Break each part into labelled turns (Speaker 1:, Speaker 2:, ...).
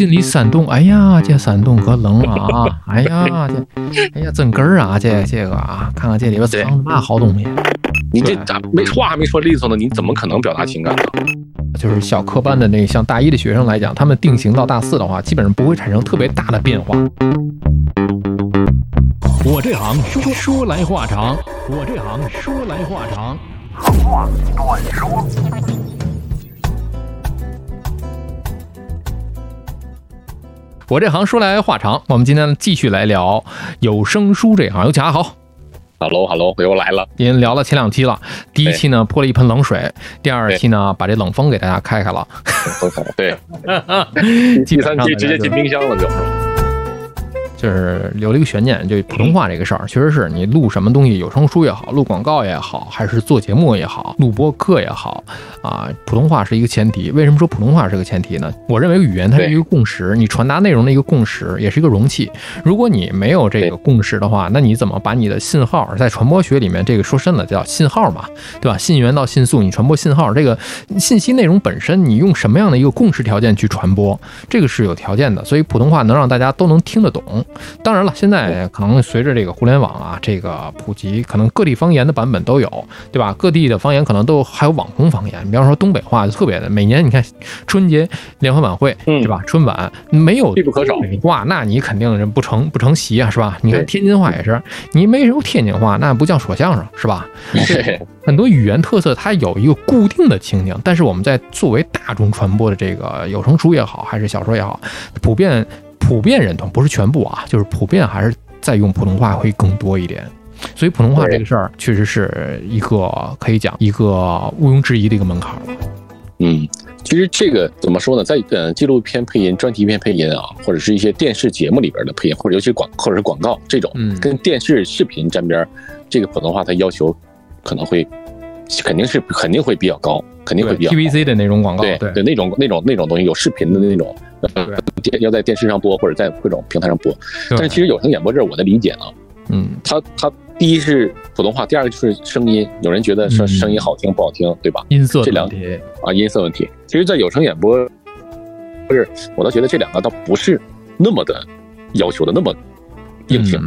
Speaker 1: 进里闪动，哎呀，这闪动可冷啊！哎呀，这，哎呀，真根儿啊！这这个啊，看看这里边藏着嘛好东西。
Speaker 2: 你这咋没话还没说利索呢？你怎么可能表达情感呢？
Speaker 1: 就是小科班的那像大一的学生来讲，他们定型到大四的话，基本上不会产生特别大的变化。
Speaker 3: 我这行说说来话长，我这行说来话长。话短说。
Speaker 1: 我这行说来话长，我们今天继续来聊有声书这行。有请阿豪。
Speaker 2: Hello，Hello，我又来了。
Speaker 1: 已经聊了前两期了，第一期呢泼了一盆冷水，第二期呢把这冷风给大家开开了。
Speaker 2: 对，第三期直接进冰箱了就。
Speaker 1: 就是留了一个悬念，就普通话这个事儿，确实是你录什么东西，有声书也好，录广告也好，还是做节目也好，录播课也好，啊，普通话是一个前提。为什么说普通话是个前提呢？我认为语言它是一个共识，你传达内容的一个共识，也是一个容器。如果你没有这个共识的话，那你怎么把你的信号在传播学里面这个说深了叫信号嘛，对吧？信源到信速，你传播信号，这个信息内容本身，你用什么样的一个共识条件去传播，这个是有条件的。所以普通话能让大家都能听得懂。当然了，现在可能随着这个互联网啊，这个普及，可能各地方言的版本都有，对吧？各地的方言可能都还有网红方言。你比方说东北话就特别的，每年你看春节联欢晚会，对吧？春晚没有
Speaker 2: 必不可少。
Speaker 1: 话，那你肯定人不成不成席啊，是吧？你看天津话也是，你没有天津话，那不叫说相声，是吧？很多语言特色它有一个固定的情景，但是我们在作为大众传播的这个有声书也好，还是小说也好，普遍。普遍认同不是全部啊，就是普遍还是在用普通话会更多一点，所以普通话这个事儿确实是一个可以讲一个毋庸置疑的一个门槛了。
Speaker 2: 嗯，其实这个怎么说呢，在呃纪录片配音、专题片配音啊，或者是一些电视节目里边的配音，或者尤其广或者是广告这种，跟电视视频沾边，这个普通话它要求可能会肯定是肯定会比较高，肯定会比较
Speaker 1: PVC 的那种广告，
Speaker 2: 对对。那种那种那种东西有视频的那种。呃，电要在电视上播或者在各种平台上播，但是其实有声演播这儿我的理解呢，
Speaker 1: 嗯，
Speaker 2: 它它第一是普通话，第二个就是声音，有人觉得声声音好听不好听，对吧？
Speaker 1: 音色
Speaker 2: 这两
Speaker 1: 题。
Speaker 2: 啊，音色问题。其实，在有声演播，不是，我倒觉得这两个倒不是那么的要求的那么硬性，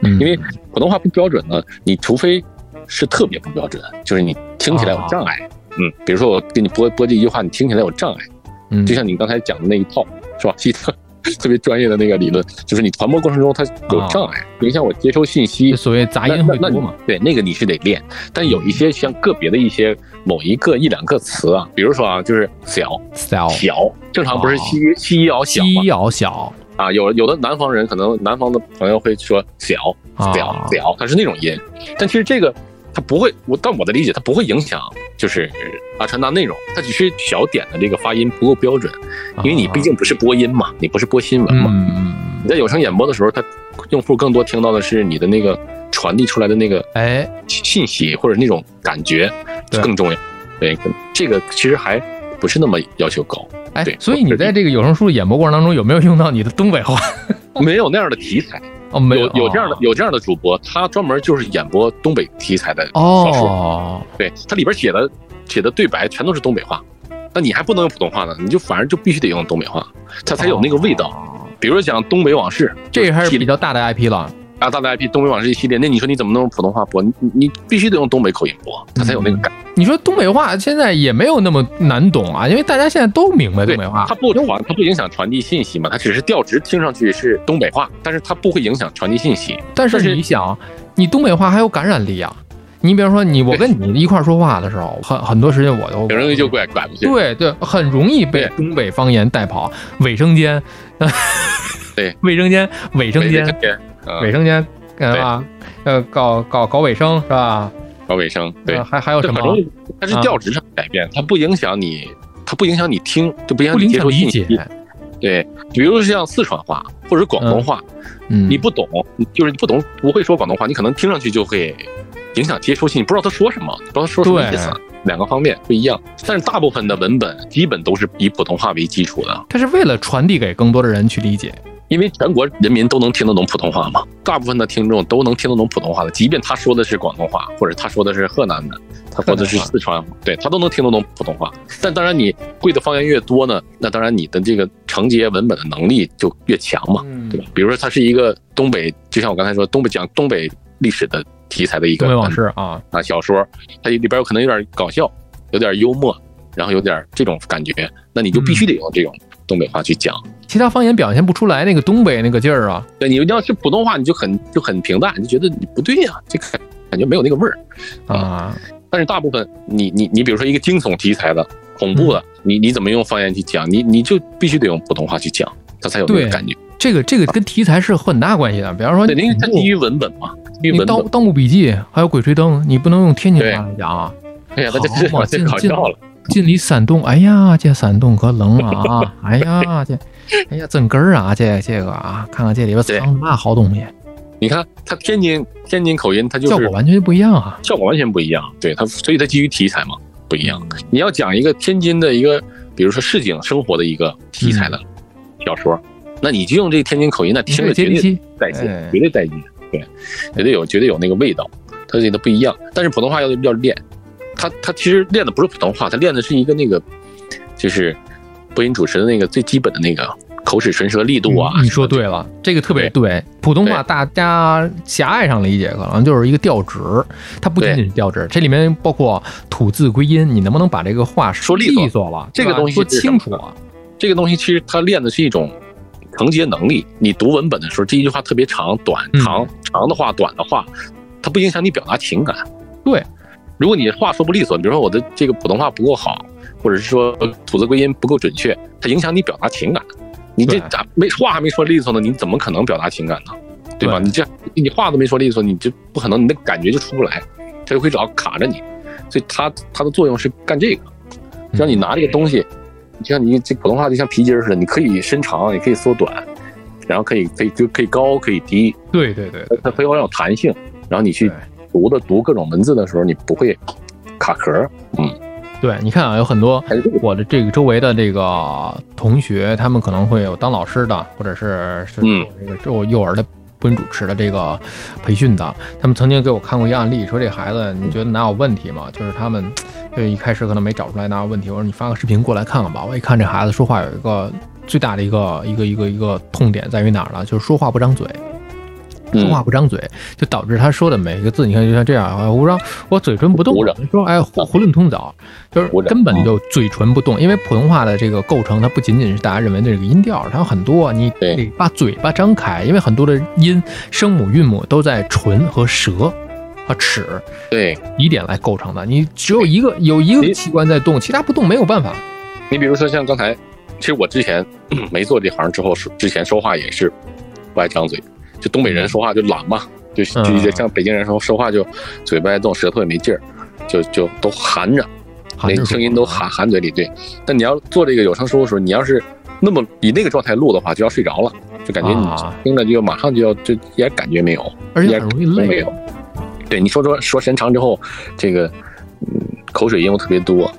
Speaker 2: 嗯，因为普通话不标准呢，你除非是特别不标准，就是你听起来有障碍，嗯，比如说我给你播播这一句话，你听起来有障碍。
Speaker 1: 嗯，
Speaker 2: 就像你刚才讲的那一套，是吧？希特 特别专业的那个理论，就是你传播过程中它有障碍，影响我接收信息，
Speaker 1: 所谓杂音会多嘛？
Speaker 2: 对，那个你是得练。但有一些像个别的一些某一个一两个词啊，比如说啊，就是小
Speaker 1: 小
Speaker 2: 小，正常不是西西咬小
Speaker 1: 西咬小
Speaker 2: 啊？有有的南方人可能南方的朋友会说小小小，它是那种音，但其实这个。它不会，我但我的理解，它不会影响，就是啊传达内容，它只是小点的这个发音不够标准，因为你毕竟不是播音嘛，你不是播新闻嘛，你在有声演播的时候，它用户更多听到的是你的那个传递出来的那个
Speaker 1: 哎。
Speaker 2: 信息或者那种感觉更重要，对，这个其实还不是那么要求高，
Speaker 1: 哎，
Speaker 2: 对，
Speaker 1: 所以你在这个有声书演播过程当中有没有用到你的东北话？
Speaker 2: 没有那样的题材。
Speaker 1: 哦，没
Speaker 2: 有有这样的有这样的主播，他专门就是演播东北题材的小说，对他里边写的写的对白全都是东北话，那你还不能用普通话呢，你就反而就必须得用东北话，他才有那个味道。比如说讲东北往事，
Speaker 1: 这还是比较大的 IP 了。
Speaker 2: 啊，大的 IP《东北往事》一系列，那你说你怎么能用普通话播？你你必须得用东北口音播，它才有那个感。
Speaker 1: 你说东北话现在也没有那么难懂啊，因为大家现在都明白东北话。
Speaker 2: 它不传，它不影响传递信息嘛？它只是调值听上去是东北话，但是它不会影响传递信息。
Speaker 1: 但是你想，你东北话还有感染力啊！你比方说，你我跟你一块说话的时候，很很多时间我都
Speaker 2: 很容易就拐拐过去。
Speaker 1: 对对，很容易被东北方言带跑。卫生间，
Speaker 2: 对，
Speaker 1: 卫生间，卫生间，卫生间。对吧？呃，搞搞搞卫生是吧？
Speaker 2: 搞卫生，对，
Speaker 1: 还还有什么？
Speaker 2: 它是调值上改变，它不影响你，它不影响你听，就不影响你接受
Speaker 1: 信息。
Speaker 2: 对，比如像四川话或者广东话，
Speaker 1: 嗯，
Speaker 2: 你不懂，就是你不懂，不会说广东话，你可能听上去就会影响接收信，不知道他说什么，不知道他说什么意思，两个方面不一样。但是大部分的文本基本都是以普通话为基础的，
Speaker 1: 它是为了传递给更多的人去理解。
Speaker 2: 因为全国人民都能听得懂普通话嘛，大部分的听众都能听得懂普通话的，即便他说的是广东话，或者他说的是河南的，他或者是四川，对他都能听得懂普通话。但当然，你会的方言越多呢，那当然你的这个承接文本的能力就越强嘛，对吧？比如说他是一个东北，就像我刚才说，东北讲东北历史的题材的一个
Speaker 1: 东北往事啊
Speaker 2: 啊小说，它里边有可能有点搞笑，有点幽默，然后有点这种感觉，那你就必须得用这种东北话去讲，
Speaker 1: 其他方言表现不出来那个东北那个劲儿啊。
Speaker 2: 对，你要是普通话，你就很就很平淡，就觉得你不对呀，这感感觉没有那个味儿
Speaker 1: 啊。
Speaker 2: 但是大部分你你你比如说一个惊悚题材的。恐怖的，你你怎么用方言去讲？你你就必须得用普通话去讲，它才有那个感觉。
Speaker 1: 这个这个跟题材是很大关系的。比方说，
Speaker 2: 因为它基于文本嘛。
Speaker 1: 你盗盗墓笔记还有鬼吹灯，你不能用天津话来讲啊。
Speaker 2: 哎呀，那这 这搞笑了。
Speaker 1: 进里山洞，哎呀，这山洞可冷啊！哎呀，这，哎呀，真根儿啊！这这个啊，看看这里边藏的嘛好东西。
Speaker 2: 你看他天津天津口音，他就是
Speaker 1: 效果完全不一样啊，
Speaker 2: 效果完全不一样。对他，所以他基于题材嘛。不一样，你要讲一个天津的一个，比如说市井生活的一个题材的小说，那你就用这天津口音，那听着绝对带劲，绝对带劲，对，绝对有绝对有那个味道，它这个不一样。但是普通话要要练，他他其实练的不是普通话，他练的是一个那个，就是播音主持的那个最基本的那个。口齿唇舌力度啊，
Speaker 1: 你说对了，这个特别对。普通话大家狭隘上理解，可能就是一个调值，它不仅仅是调值，这里面包括吐字归音，你能不能把这个话
Speaker 2: 说
Speaker 1: 利索了？
Speaker 2: 这个东西
Speaker 1: 说清楚了。
Speaker 2: 这个东西其实它练的是一种承接能力。你读文本的时候，这一句话特别长，短长长的话，短的话，它不影响你表达情感。
Speaker 1: 对，
Speaker 2: 如果你话说不利索，比如说我的这个普通话不够好，或者是说吐字归音不够准确，它影响你表达情感。你这咋没话还没说利索呢？你怎么可能表达情感呢？对吧？你这你话都没说利索，你就不可能，你的感觉就出不来，它就会老卡着你。所以它它的作用是干这个，让你拿这个东西，就像你这普通话就像皮筋似的，你可以伸长，也可以缩短，然后可以可以就可以高可以低。
Speaker 1: 对对对，
Speaker 2: 它非常有弹性，然后你去读的读各种文字的时候，你不会卡壳。嗯。
Speaker 1: 对，你看啊，有很多我的这个周围的这个同学，他们可能会有当老师的，或者是是这个做幼儿的播音主持的这个培训的。他们曾经给我看过一个案例，说这孩子你觉得哪有问题吗？就是他们就一开始可能没找出来哪有问题。我说你发个视频过来看看吧。我一看这孩子说话有一个最大的一个一个一个一个痛点在于哪儿呢？就是说话不张嘴。说话不张嘴，就导致他说的每一个字，你看就像这样啊，我让我嘴唇不动，说哎囫囵吞枣，就是根本就嘴唇不动。因为普通话的这个构成，它不仅仅是大家认为的这个音调，它有很多，你得把嘴巴张开，因为很多的音声母韵母都在唇和舌和齿
Speaker 2: 对
Speaker 1: 疑点来构成的。你只有一个有一个器官在动，其他不动没有办法。
Speaker 2: 你比如说像刚才，其实我之前 没做这行之后，之前说话也是不爱张嘴。就东北人说话就懒嘛，就就像北京人说说话就嘴巴爱动，舌头也没劲儿，就就都含着，那声音都含含嘴里。对，但你要做这个有声书的时候，你要是那么以那个状态录的话，就要睡着了，就感觉你听着就马上就要就一点感觉没有，
Speaker 1: 而且很容易累。
Speaker 2: 对，你说说说时间长之后，这个嗯口水又特别多，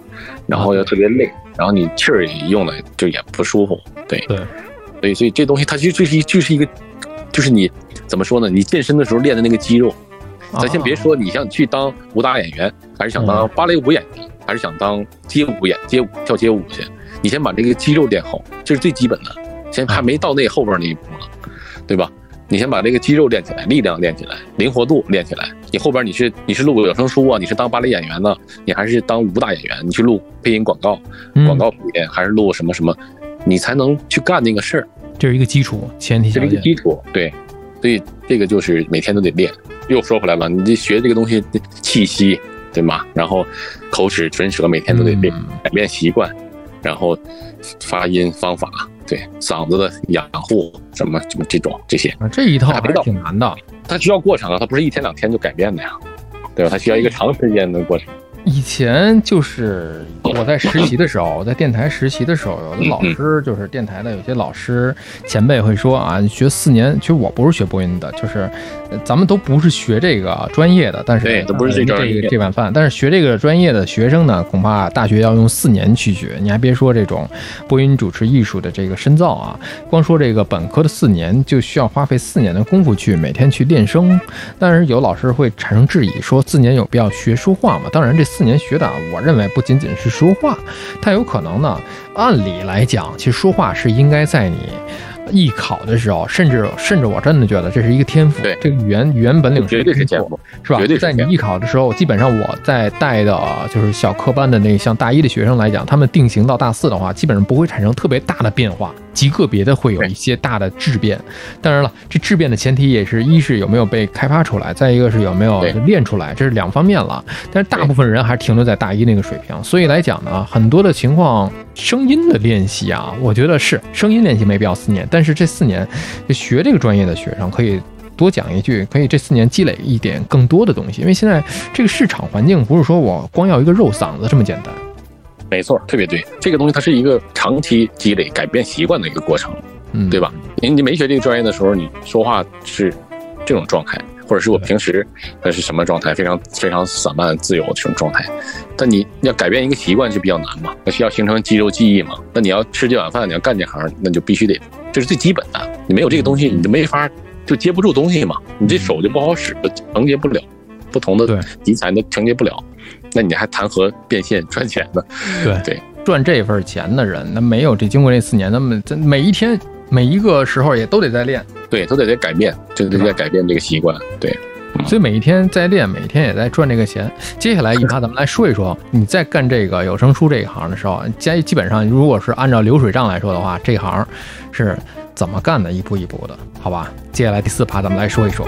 Speaker 2: 然后又特别累，然后你气儿也用的就也不舒服。对
Speaker 1: 对，
Speaker 2: 所以所以这东西它就就是就是一个。就是你怎么说呢？你健身的时候练的那个肌肉，咱先别说你想去当武打演员，还是想当芭蕾舞演员，还是想当街舞演街舞跳街舞去，你先把这个肌肉练好，这是最基本的。先还没到那后边那一步呢，对吧？你先把这个肌肉练起来，力量练起来，灵活度练起来。你后边你是你是录有声书啊，你是当芭蕾演员呢，你还是当武打演员？你去录配音广告，广告配音还是录什么什么，你才能去干那个事儿。
Speaker 1: 这是一个基础前提，
Speaker 2: 这是一个基础，对，所以这个就是每天都得练。又说回来了，你这学这个东西，气息，对吗？然后口齿唇舌每天都得练，改变习惯，然后发音方法，对嗓子的养护，什么什么这种这些，
Speaker 1: 这一套还挺难的。
Speaker 2: 它需要过程啊，它不是一天两天就改变的呀，对吧？它需要一个长时间的过程。
Speaker 1: 以前就是我在实习的时候，我 在电台实习的时候，有的老师就是电台的有些老师前辈会说啊，学四年，其实我不是学播音的，就是咱们都不是学这个专业的，但是
Speaker 2: 对，都不是这
Speaker 1: 个这碗饭。但是学这个专业的学生呢，恐怕大学要用四年去学。你还别说这种播音主持艺术的这个深造啊，光说这个本科的四年就需要花费四年的功夫去每天去练声。但是有老师会产生质疑，说四年有必要学说话吗？当然这。四年学的，我认为不仅仅是说话，它有可能呢，按理来讲，其实说话是应该在你。艺考的时候，甚至甚至我真的觉得这是一个天赋。
Speaker 2: 对，
Speaker 1: 这个语言语言本领
Speaker 2: 绝对是天赋，
Speaker 1: 是吧？
Speaker 2: 绝对
Speaker 1: 在你艺考的时候，基本上我在带的就是小科班的那像大一的学生来讲，他们定型到大四的话，基本上不会产生特别大的变化，极个别的会有一些大的质变。当然了，这质变的前提也是一是有没有被开发出来，再一个是有没有练出来，这是两方面了。但是大部分人还是停留在大一那个水平，所以来讲呢，很多的情况，声音的练习啊，我觉得是声音练习没必要四年，但是这四年。学这个专业的学生可以多讲一句，可以这四年积累一点更多的东西，因为现在这个市场环境不是说我光要一个肉嗓子这么简单。
Speaker 2: 没错，特别对，这个东西它是一个长期积累、改变习惯的一个过程，
Speaker 1: 嗯，
Speaker 2: 对吧？你你没学这个专业的时候，你说话是这种状态，或者是我平时那是什么状态，非常非常散漫、自由这种状态。但你要改变一个习惯就比较难嘛，那需要形成肌肉记忆嘛。那你要吃这碗饭，你要干这行，那就必须得。这是最基本的，你没有这个东西，你就没法就接不住东西嘛，你这手就不好使，承接不了不同的题材，都承接不了，那你还谈何变现赚钱呢？
Speaker 1: 对
Speaker 2: 对，
Speaker 1: 赚这份钱的人，那没有这经过这四年，那么这每一天每一个时候也都得在练，
Speaker 2: 对，都得在改变，就得在改变这个习惯，对。
Speaker 1: 所以每一天在练，每天也在赚这个钱。接下来一趴，咱们来说一说，你在干这个有声书这一行的时候，基基本上如果是按照流水账来说的话，这行是怎么干的？一步一步的，好吧？接下来第四趴，咱们来说一说。